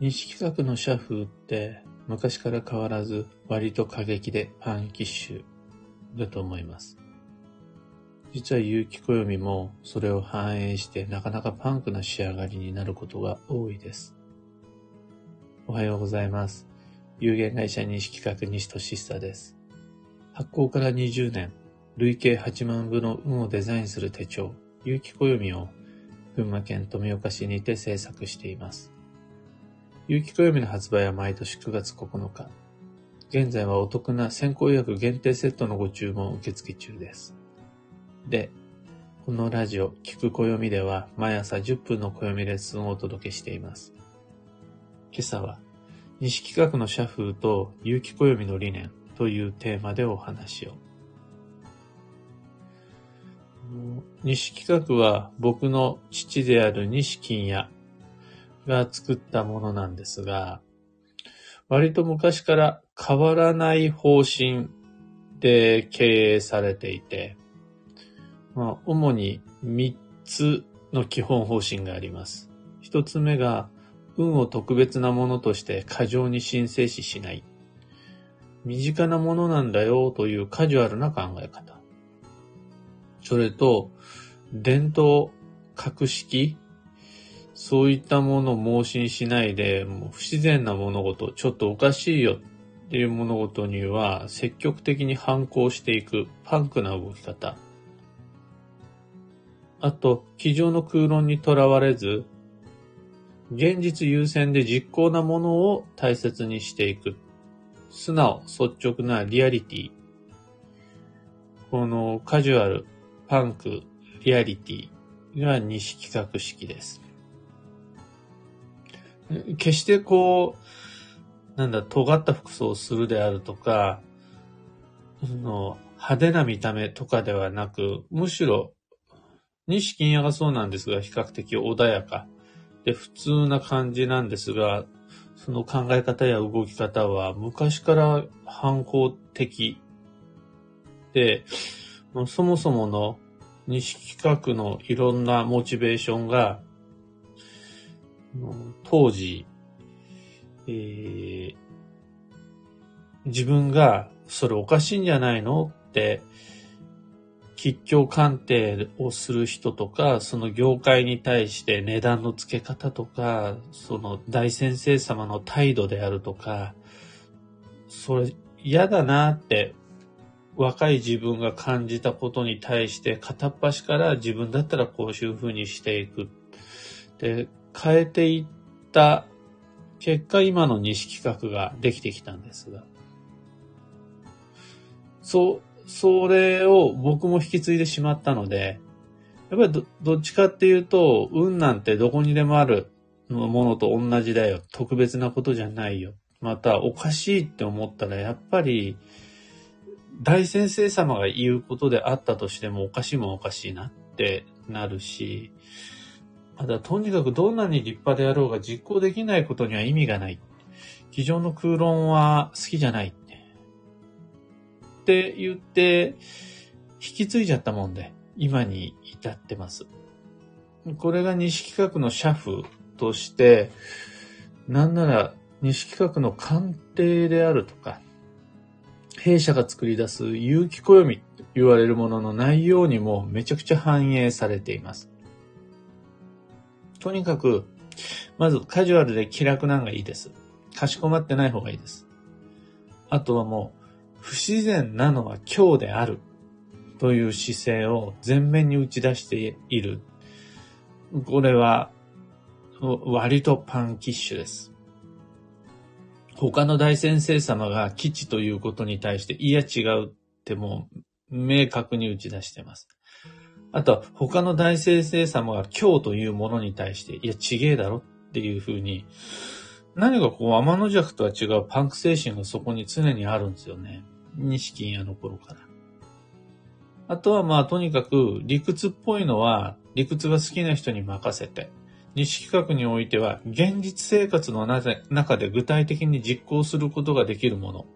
西企画の社風って昔から変わらず割と過激でパンキッシュだと思います。実は結城暦もそれを反映してなかなかパンクな仕上がりになることが多いです。おはようございます。有限会社西企画西俊久です。発行から20年、累計8万部の運をデザインする手帳、結城暦を群馬県富岡市にて制作しています。有機暦の発売は毎年9月9日。現在はお得な先行予約限定セットのご注文受付中です。で、このラジオ、聞く暦では毎朝10分の暦レッスンをお届けしています。今朝は、西企画の社風と有機暦の理念というテーマでお話を。西企画は僕の父である西金也が作ったものなんですが、割と昔から変わらない方針で経営されていて、まあ、主に3つの基本方針があります。1つ目が、運を特別なものとして過剰に申請ししない。身近なものなんだよというカジュアルな考え方。それと、伝統、格式、そういったものを盲信しないで、もう不自然な物事、ちょっとおかしいよっていう物事には積極的に反抗していくパンクな動き方。あと、机上の空論にとらわれず、現実優先で実行なものを大切にしていく。素直、率直なリアリティ。このカジュアル、パンク、リアリティが西企画式です。決してこう、なんだ、尖った服装をするであるとか、その派手な見た目とかではなく、むしろ、西金屋がそうなんですが、比較的穏やか。で普通な感じなんですが、その考え方や動き方は昔から反抗的。で、そもそもの西企画のいろんなモチベーションが当時、えー、自分がそれおかしいんじゃないのって、吉祥鑑定をする人とか、その業界に対して値段の付け方とか、その大先生様の態度であるとか、それ嫌だなって若い自分が感じたことに対して片っ端から自分だったらこういうふうにしていく。で、変えていった結果、今の西企画ができてきたんですが、そ、それを僕も引き継いでしまったので、やっぱりどどっちかっていうと、運なんてどこにでもあるものと同じだよ。特別なことじゃないよ。また、おかしいって思ったら、やっぱり、大先生様が言うことであったとしても、おかしいもおかしいなってなるし、ただ、とにかくどんなに立派であろうが実行できないことには意味がない。机上の空論は好きじゃない。って言って、引き継いじゃったもんで、今に至ってます。これが西企画の社風として、なんなら西企画の鑑定であるとか、弊社が作り出す有機暦と言われるものの内容にもめちゃくちゃ反映されています。とにかく、まずカジュアルで気楽なのがいいです。かしこまってない方がいいです。あとはもう、不自然なのは今日であるという姿勢を前面に打ち出している。これは、割とパンキッシュです。他の大先生様が基地ということに対して、いや違うってもう明確に打ち出してます。あとは他の大先生様が今日というものに対して、いや、ちげえだろっていうふうに、何かこう、天の弱とは違うパンク精神がそこに常にあるんですよね。錦屋の頃から。あとはまあ、とにかく理屈っぽいのは、理屈が好きな人に任せて、西企画においては、現実生活の中で具体的に実行することができるもの。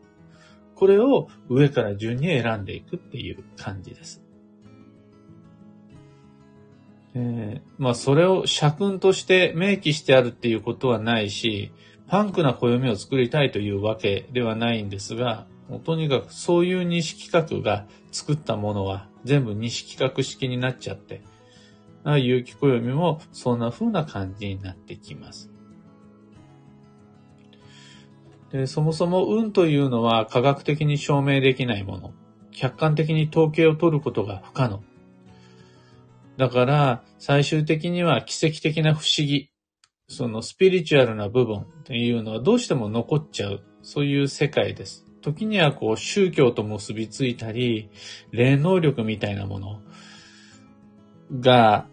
これを上から順に選んでいくっていう感じです。えー、まあそれを社訓として明記してあるっていうことはないし、パンクな暦を作りたいというわけではないんですが、とにかくそういう西企画が作ったものは全部西企画式になっちゃって、有機暦もそんな風な感じになってきます。でそもそも運というのは科学的に証明できないもの。客観的に統計を取ることが不可能。だから、最終的には奇跡的な不思議、そのスピリチュアルな部分っていうのはどうしても残っちゃう、そういう世界です。時にはこう宗教と結びついたり、霊能力みたいなものが、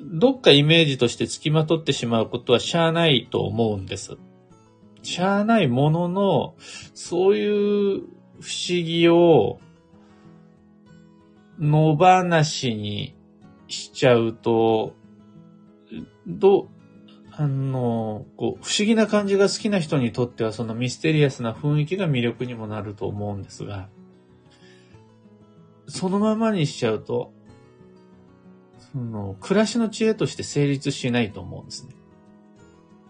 どっかイメージとして付きまとってしまうことはしゃあないと思うんです。しゃあないものの、そういう不思議を野放しにしちゃうと、ど、あの、こう、不思議な感じが好きな人にとってはそのミステリアスな雰囲気が魅力にもなると思うんですが、そのままにしちゃうと、その、暮らしの知恵として成立しないと思うんですね。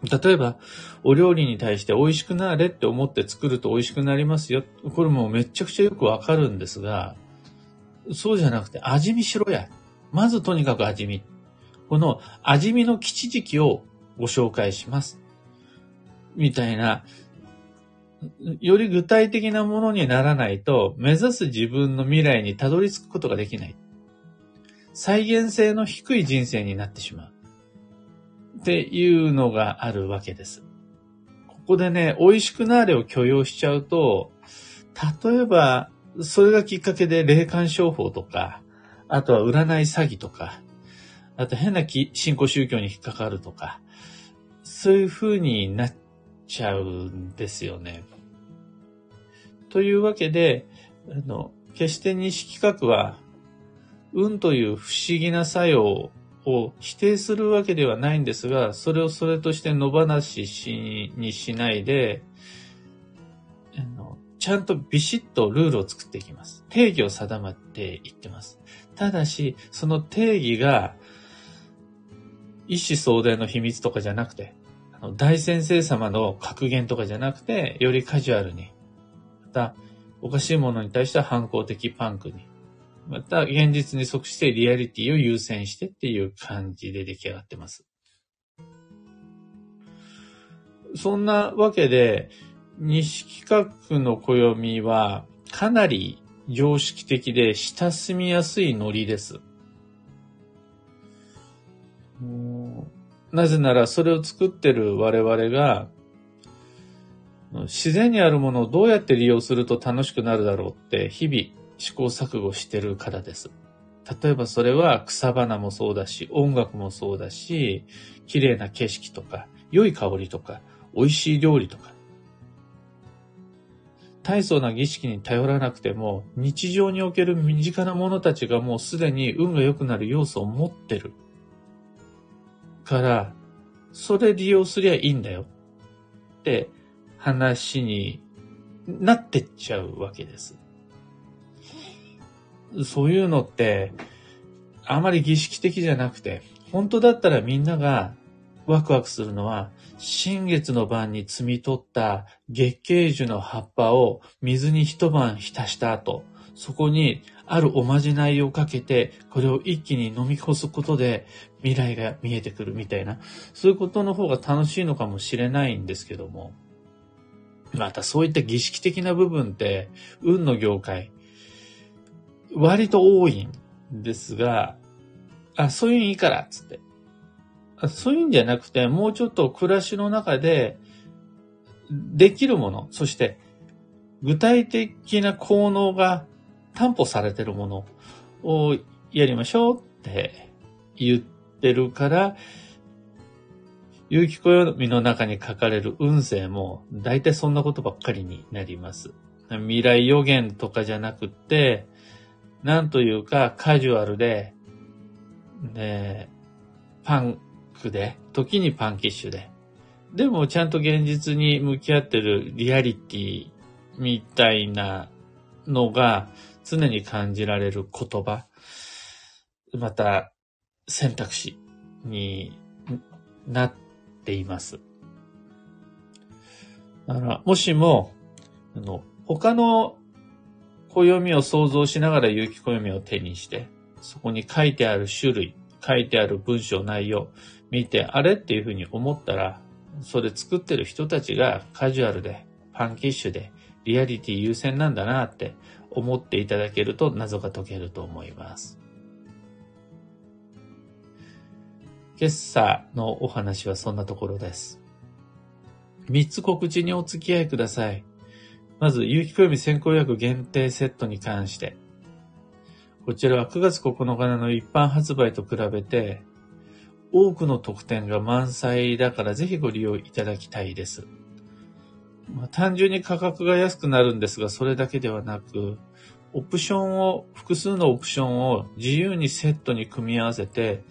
例えば、お料理に対して美味しくなれって思って作ると美味しくなりますよ。これもめちゃくちゃよくわかるんですが、そうじゃなくて味見しろや。まずとにかく味見。この味見の吉時期をご紹介します。みたいな、より具体的なものにならないと、目指す自分の未来にたどり着くことができない。再現性の低い人生になってしまう。っていうのがあるわけです。ここでね、美味しくなれを許容しちゃうと、例えば、それがきっかけで霊感商法とか、あとは占い詐欺とか、あと変な信仰宗教に引っかかるとか、そういう風になっちゃうんですよね。というわけで、あの、決して西企画は、運という不思議な作用を否定するわけではないんですが、それをそれとして野放ししにしないで、ちゃんとビシッとルールを作っていきます。定義を定まっていってます。ただし、その定義が、一子相伝の秘密とかじゃなくて、あの大先生様の格言とかじゃなくて、よりカジュアルに、また、おかしいものに対しては反抗的パンクに、また、現実に即してリアリティを優先してっていう感じで出来上がってます。そんなわけで、西企画の暦はかなり常識的で親しみやすいノリです。なぜならそれを作ってる我々が自然にあるものをどうやって利用すると楽しくなるだろうって日々試行錯誤してるからです。例えばそれは草花もそうだし、音楽もそうだし、綺麗な景色とか、良い香りとか、美味しい料理とか、大層な儀式に頼らなくても、日常における身近な者たちがもうすでに運が良くなる要素を持ってる。から、それ利用すりゃいいんだよ。って話になってっちゃうわけです。そういうのって、あまり儀式的じゃなくて、本当だったらみんながワクワクするのは、新月の晩に摘み取った月桂樹の葉っぱを水に一晩浸した後、そこにあるおまじないをかけて、これを一気に飲み干すことで未来が見えてくるみたいな、そういうことの方が楽しいのかもしれないんですけども、またそういった儀式的な部分って、運の業界、割と多いんですが、あ、そういうのいいから、つって。そういうんじゃなくて、もうちょっと暮らしの中でできるもの、そして具体的な効能が担保されてるものをやりましょうって言ってるから、有機暦の中に書かれる運勢も大体そんなことばっかりになります。未来予言とかじゃなくて、なんというかカジュアルで、ね、パンクで、時にパンキッシュで、でもちゃんと現実に向き合ってるリアリティみたいなのが常に感じられる言葉、また選択肢になっています。だから、もしも、あの、他の暦を想像しながら有機暦を手にして、そこに書いてある種類、書いてある文章内容、見て、あれっていうふうに思ったら、それ作ってる人たちがカジュアルで、ファンキッシュで、リアリティ優先なんだなって思っていただけると謎が解けると思います。今朝のお話はそんなところです。三つ告知にお付き合いください。まず、有機暦先行予約限定セットに関して。こちらは9月9日の一般発売と比べて、多くの特典が満載だからぜひご利用いただきたいです。まあ、単純に価格が安くなるんですが、それだけではなく、オプションを、複数のオプションを自由にセットに組み合わせて、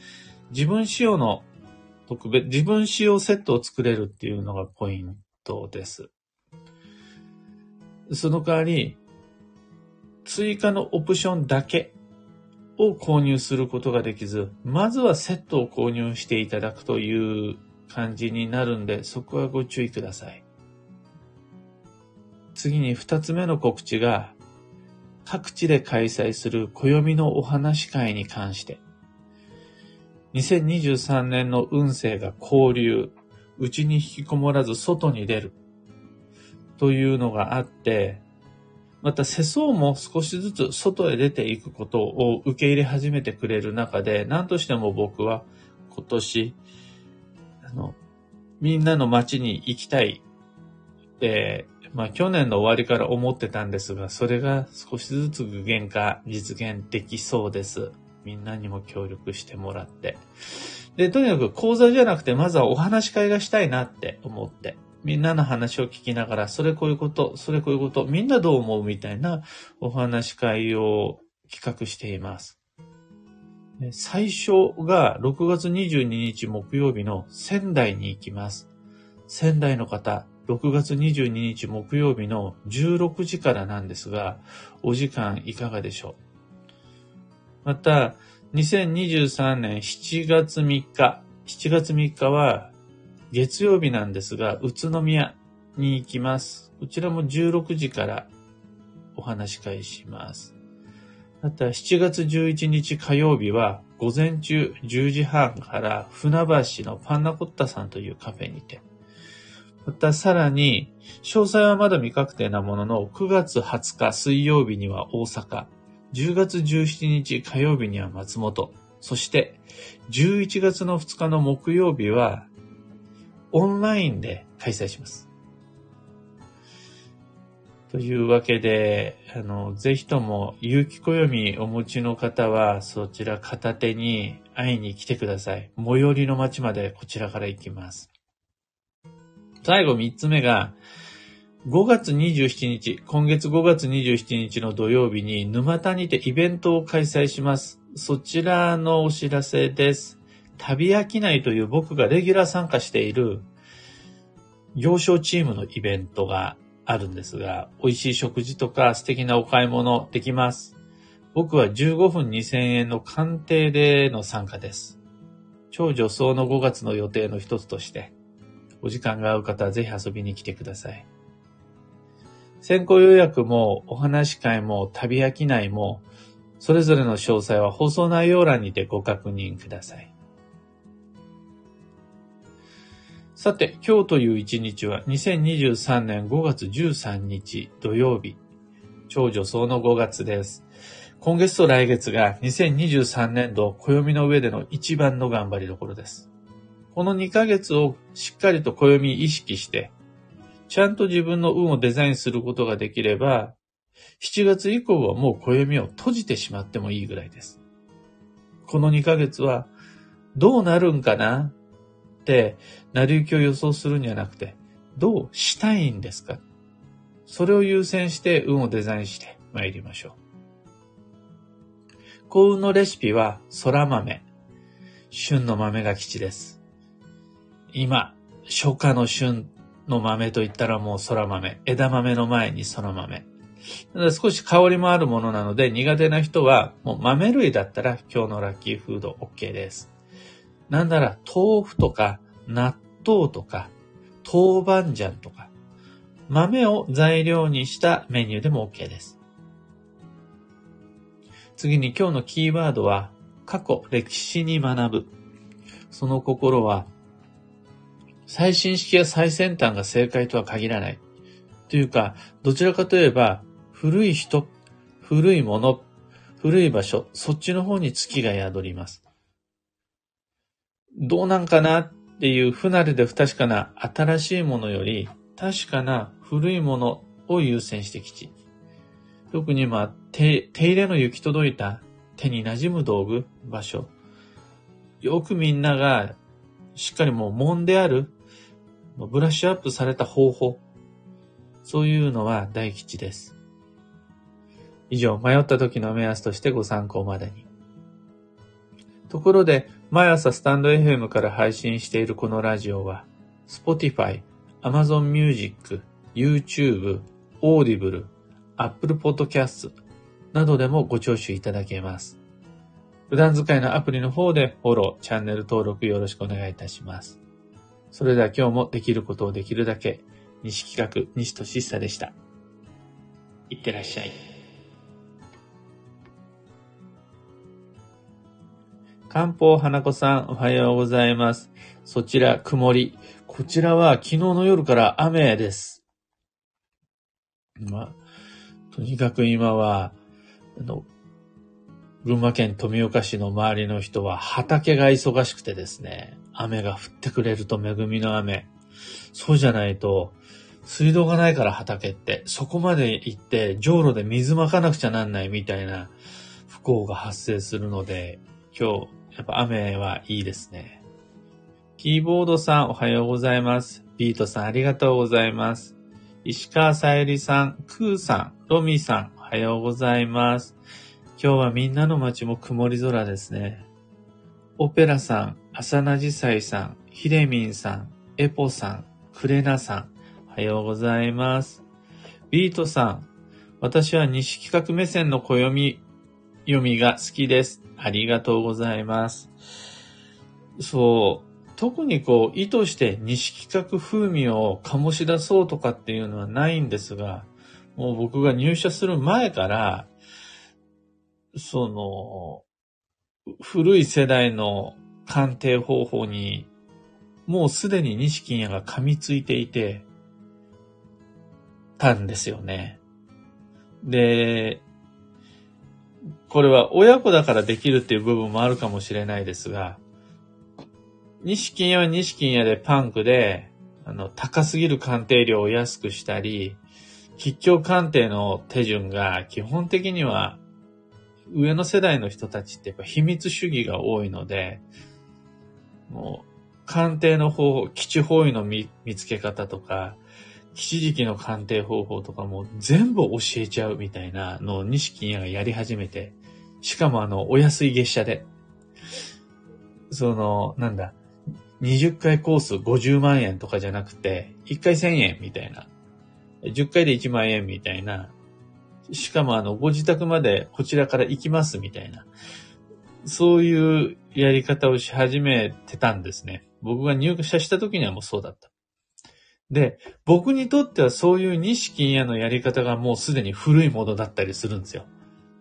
自分仕様の特別、自分仕様セットを作れるっていうのがポイントです。その代わり、追加のオプションだけを購入することができず、まずはセットを購入していただくという感じになるんで、そこはご注意ください。次に二つ目の告知が、各地で開催する暦のお話会に関して、2023年の運勢が交流、内に引きこもらず外に出る、というのがあって、また世相も少しずつ外へ出ていくことを受け入れ始めてくれる中で、何としても僕は今年、あの、みんなの街に行きたい、えー、まあ去年の終わりから思ってたんですが、それが少しずつ具現化、実現できそうです。みんなにも協力してもらって。で、とにかく講座じゃなくて、まずはお話し会がしたいなって思って。みんなの話を聞きながら、それこういうこと、それこういうこと、みんなどう思うみたいなお話し会を企画しています。最初が6月22日木曜日の仙台に行きます。仙台の方、6月22日木曜日の16時からなんですが、お時間いかがでしょう？また、2023年7月3日、7月3日は月曜日なんですが、宇都宮に行きます。こちらも16時からお話し会します。また、7月11日火曜日は、午前中10時半から船橋のパンナコッタさんというカフェにて、またさらに、詳細はまだ未確定なものの、9月20日水曜日には大阪、10月17日火曜日には松本、そして11月の2日の木曜日はオンラインで開催します。というわけで、あの、ぜひとも、有機暦お持ちの方は、そちら片手に会いに来てください。最寄りの町までこちらから行きます。最後三つ目が、5月27日、今月5月27日の土曜日に沼田にてイベントを開催します。そちらのお知らせです。旅飽きないという僕がレギュラー参加している行商チームのイベントがあるんですが、美味しい食事とか素敵なお買い物できます。僕は15分2000円の鑑定での参加です。超女装の5月の予定の一つとして、お時間が合う方はぜひ遊びに来てください。先行予約もお話し会も旅飽きないも、それぞれの詳細は放送内容欄にてご確認ください。さて、今日という一日は2023年5月13日土曜日。超女装の5月です。今月と来月が2023年度暦の上での一番の頑張りどころです。この2ヶ月をしっかりと暦意識して、ちゃんと自分の運をデザインすることができれば、7月以降はもう暦を閉じてしまってもいいぐらいです。この2ヶ月はどうなるんかな、成り行きを予想するんじゃなくて、どうしたいんですか？それを優先して運をデザインして参りましょう。幸運のレシピは空豆。旬の豆が吉です。今、初夏の旬の豆といったらもう空豆。枝豆の前に空豆。少し香りもあるものなので苦手な人はもう豆類だったら今日のラッキーフード OK です。なんなら豆腐とか納豆とか豆板醤とか、豆を材料にしたメニューでも OK です。次に今日のキーワードは、過去、歴史に学ぶ。その心は、最新式や最先端が正解とは限らない。というか、どちらかといえば、古い人、古いもの、古い場所、そっちの方に月が宿ります。どうなんかなっていう不慣れで不確かな新しいものより、確かな古いものを優先してきち。特にまあ、手、手入れの行き届いた手に馴染む道具、場所。よくみんながしっかりもう揉んである、ブラッシュアップされた方法。そういうのは大吉です。以上、迷った時の目安としてご参考までに。ところで、毎朝スタンド FM から配信しているこのラジオは、Spotify、Amazon Music、YouTube、Audible、Apple Podcast などでもご聴取いただけます。普段使いのアプリの方でフォロー、チャンネル登録よろしくお願いいたします。それでは今日もできることをできるだけ、西企画、西俊久でした。いってらっしゃい。漢方花子さん、おはようございます。そちら、曇り。こちらは昨日の夜から雨です。まあ、とにかく今は、あの、群馬県富岡市の周りの人は畑が忙しくてですね、雨が降ってくれると恵みの雨。そうじゃないと、水道がないから畑って、そこまで行って、上路で水まかなくちゃなんないみたいな不幸が発生するので、今日、やっぱ雨はいいですね。キーボードさんおはようございます。ビートさんありがとうございます。石川さゆりさん、クーさん、ロミーさんおはようございます。今日はみんなの街も曇り空ですね。オペラさん、浅名じさいさん、ひれみんさん、エポさん、クレナさん、おはようございます。ビートさん、私は西企画目線の暦読みが好きです。ありがとうございます。そう、特にこう、意図して西企画風味を醸し出そうとかっていうのはないんですが、もう僕が入社する前から、その、古い世代の鑑定方法に、もうすでに西金屋が噛みついていて、たんですよね。で、これは親子だからできるっていう部分もあるかもしれないですが、西金屋は西金屋でパンクで、あの、高すぎる鑑定料を安くしたり、吉祥鑑定の手順が基本的には上の世代の人たちってやっぱ秘密主義が多いので、もう、鑑定の方法、基地方位の見見つけ方とか、基地時期の鑑定方法とかも全部教えちゃうみたいなのを西金屋がやり始めて、しかもあの、お安い月謝で、その、なんだ、20回コース50万円とかじゃなくて、1回1000円みたいな。10回で1万円みたいな。しかもあの、ご自宅までこちらから行きますみたいな。そういうやり方をし始めてたんですね。僕が入社した時にはもうそうだった。で、僕にとってはそういう西金屋のやり方がもうすでに古いものだったりするんですよ。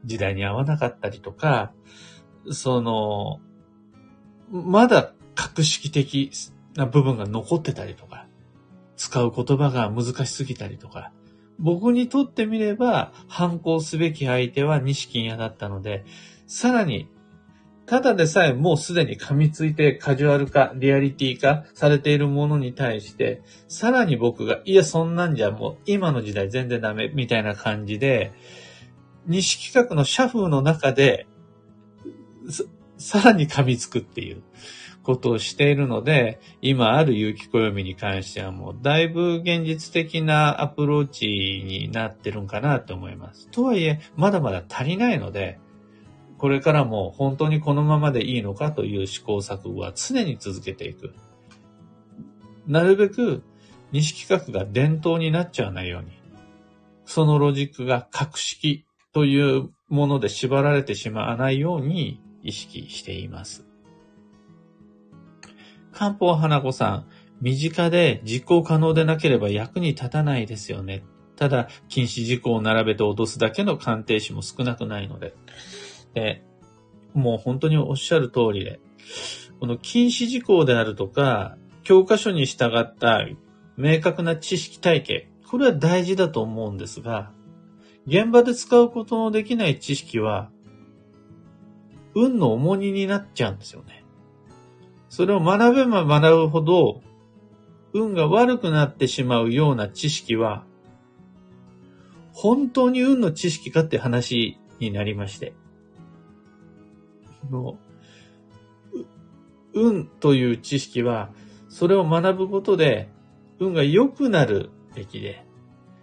時代に合わなかったりとか、その、まだ格式的な部分が残ってたりとか、使う言葉が難しすぎたりとか、僕にとってみれば反抗すべき相手は西金屋だったので、さらに、ただでさえもうすでに噛みついてカジュアル化、リアリティ化されているものに対して、さらに僕が、いや、そんなんじゃもう今の時代全然ダメ、みたいな感じで、西企画の社風の中で、さらに噛みつくっていうことをしているので、今ある有機暦に関してはもうだいぶ現実的なアプローチになってるんかなと思います。とはいえ、まだまだ足りないので、これからも本当にこのままでいいのかという試行錯誤は常に続けていく。なるべく西企画が伝統になっちゃわないように、そのロジックが格式というもので縛られてしまわないように意識しています。漢方花子さん、身近で実行可能でなければ役に立たないですよね。ただ、禁止事項を並べて脅すだけの鑑定士も少なくないので。で、もう本当におっしゃる通りで、この禁止事項であるとか、教科書に従った明確な知識体系、これは大事だと思うんですが、現場で使うことのできない知識は、運の重荷になっちゃうんですよね。それを学べば学ぶほど、運が悪くなってしまうような知識は、本当に運の知識かって話になりまして。の運という知識は、それを学ぶことで、運が良くなるべきで、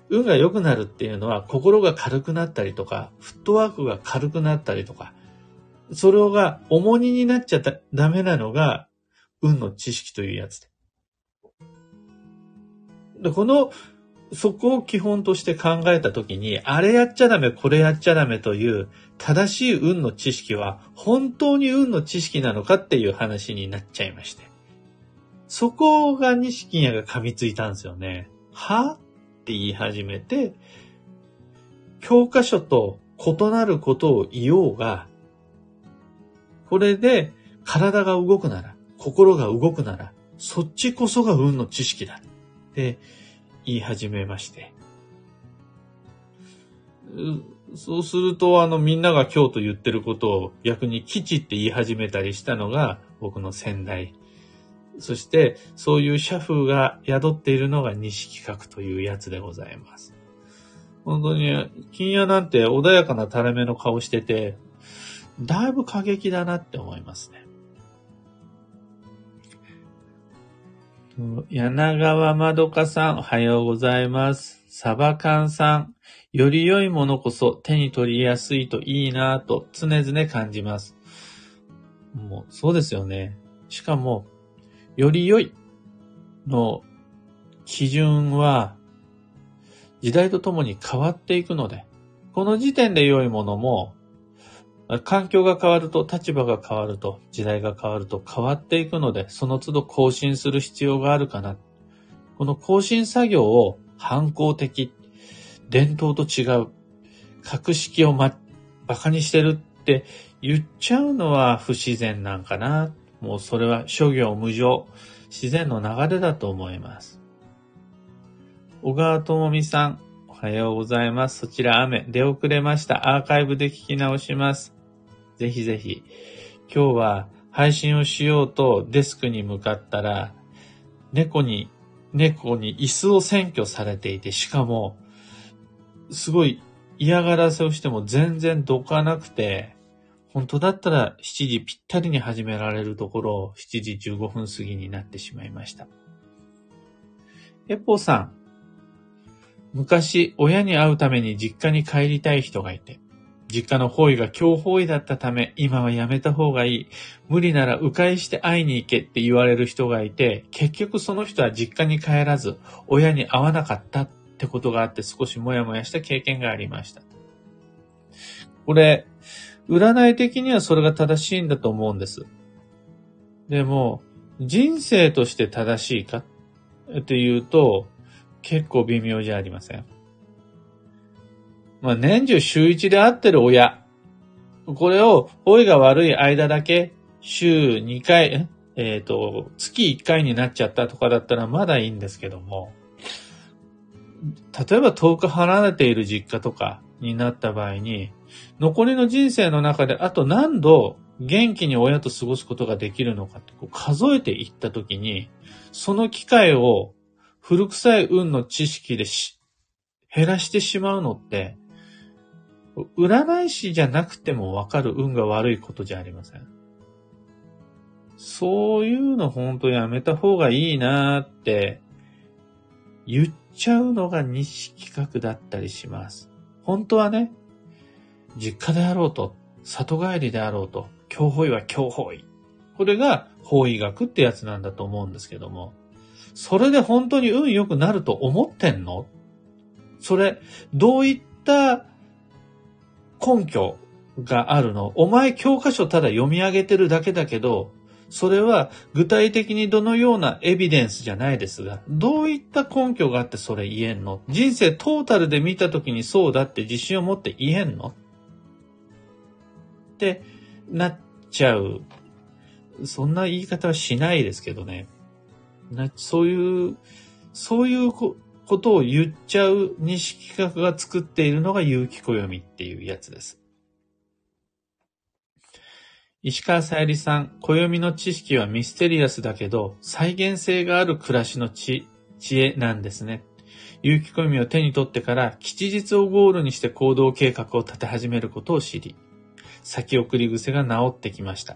運が良くなるっていうのは、心が軽くなったりとか、フットワークが軽くなったりとか、それが重荷になっちゃダメなのが、運の知識というやつで。でこの、そこを基本として考えたときに、あれやっちゃダメ、これやっちゃダメという正しい運の知識は、本当に運の知識なのかっていう話になっちゃいまして。そこが錦屋が噛みついたんですよね。はって言い始めて、教科書と異なることを言おうが、これで体が動くなら、心が動くなら、そっちこそが運の知識だ。って言い始めまして。そうすると、あの、みんなが今日と言ってることを逆に基地って言い始めたりしたのが僕の先代そして、そういう社風が宿っているのが西企画というやつでございます。本当に、金屋なんて穏やかな垂れ目の顔してて、だいぶ過激だなって思いますね。柳川まどかさん、おはようございます。サバカンさん、より良いものこそ手に取りやすいといいなぁと常々感じます。もう、そうですよね。しかも、より良いの基準は時代とともに変わっていくので、この時点で良いものも、環境が変わると、立場が変わると、時代が変わると変わっていくので、その都度更新する必要があるかな。この更新作業を反抗的、伝統と違う、格式をま、馬鹿にしてるって言っちゃうのは不自然なんかなもうそれは諸行無常、自然の流れだと思います。小川智美さん、おはようございます。そちら雨、出遅れました。アーカイブで聞き直します。ぜひぜひ。今日は配信をしようとデスクに向かったら、猫に、猫に椅子を占拠されていて、しかも、すごい嫌がらせをしても全然どかなくて、本当だったら7時ぴったりに始められるところ、7時15分過ぎになってしまいました。エポさん、昔親に会うために実家に帰りたい人がいて、実家の方位が強方位だったため、今はやめた方がいい。無理なら迂回して会いに行けって言われる人がいて、結局その人は実家に帰らず、親に会わなかったってことがあって少しもやもやした経験がありました。これ、占い的にはそれが正しいんだと思うんです。でも、人生として正しいかっていうと、結構微妙じゃありません。まあ、年中週一で会ってる親。これを、老いが悪い間だけ、週2回、えっ、ー、と、月1回になっちゃったとかだったらまだいいんですけども、例えば遠く離れている実家とかになった場合に、残りの人生の中であと何度元気に親と過ごすことができるのかってこう数えていったときに、その機会を古臭い運の知識でし減らしてしまうのって、占い師じゃなくてもわかる運が悪いことじゃありません。そういうのほんとやめた方がいいなーって言っちゃうのが西企画だったりします。本当はね、実家であろうと、里帰りであろうと、教法医は教法医。これが法医学ってやつなんだと思うんですけども、それで本当に運良くなると思ってんの？それ、どういった根拠があるのお前教科書ただ読み上げてるだけだけど、それは具体的にどのようなエビデンスじゃないですが、どういった根拠があってそれ言えんの？人生トータルで見た時にそうだって自信を持って言えんの？ってなっちゃう。そんな言い方はしないですけどね。なそういう、そういうことを言っちゃう西企画が作っているのが有機暦っていうやつです。石川さゆりさん、暦の知識はミステリアスだけど、再現性がある暮らしの知知恵なんですね。有機暦を手に取ってから吉日をゴールにして行動計画を立て始めることを知り、先送り癖が治ってきました。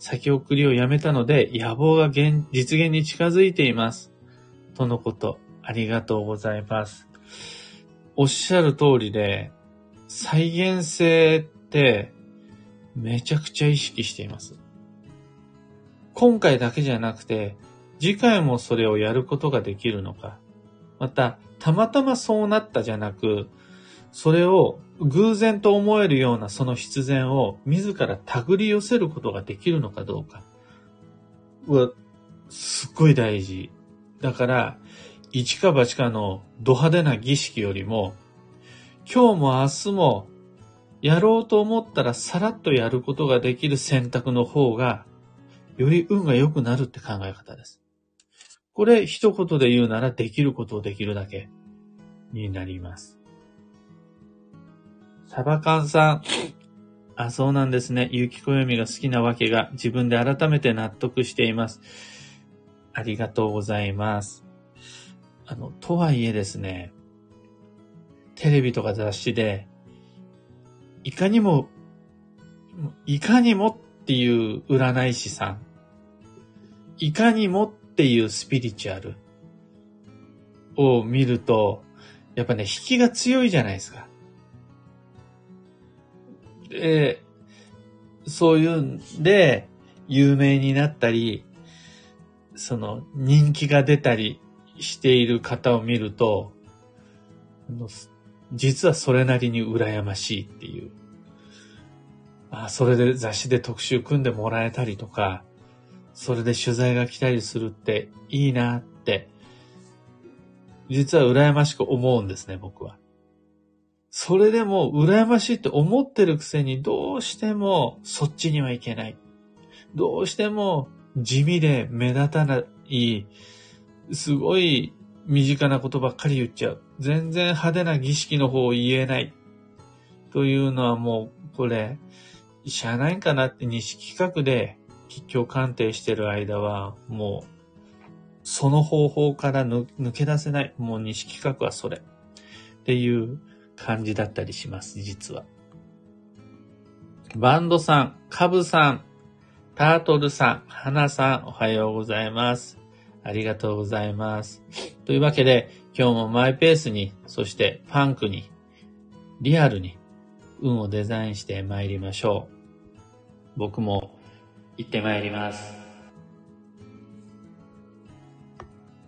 先送りをやめたので野望が現実現に近づいています。とのこと、ありがとうございます。おっしゃる通りで、再現性ってめちゃくちゃ意識しています。今回だけじゃなくて、次回もそれをやることができるのか。また、たまたまそうなったじゃなく、それを偶然と思えるようなその必然を自ら手繰り寄せることができるのかどうか。は、すっごい大事。だから、一か八かのド派手な儀式よりも、今日も明日もやろうと思ったらさらっとやることができる選択の方が、より運が良くなるって考え方です。これ一言で言うならできることをできるだけになります。サバカンさん。あ、そうなんですね。ゆきこよみが好きなわけが自分で改めて納得しています。ありがとうございます。あの、とはいえですね、テレビとか雑誌でいかにも、いかにもっていう占い師さん、いかにもっていうスピリチュアルを見ると、やっぱね、引きが強いじゃないですか。で、そういうんで、有名になったり、その人気が出たりしている方を見ると、実はそれなりに羨ましいっていう。あそれで雑誌で特集組んでもらえたりとか、それで取材が来たりするっていいなって、実は羨ましく思うんですね、僕は。それでも羨ましいって思ってるくせにどうしてもそっちにはいけない。どうしても地味で目立たない、すごい身近なことばっかり言っちゃう。全然派手な儀式の方を言えない。というのはもう、これ、しゃあないかなって西企画で吉祥鑑定してる間は、もう、その方法から抜け出せない。もう西企画はそれ。っていう感じだったりします、実は。バンドさん、カブさん、タートルさん、花さん、おはようございます。ありがとうございます。というわけで、今日もマイペースに、そしてファンクに、リアルに、運をデザインして参りましょう。僕も行って参ります。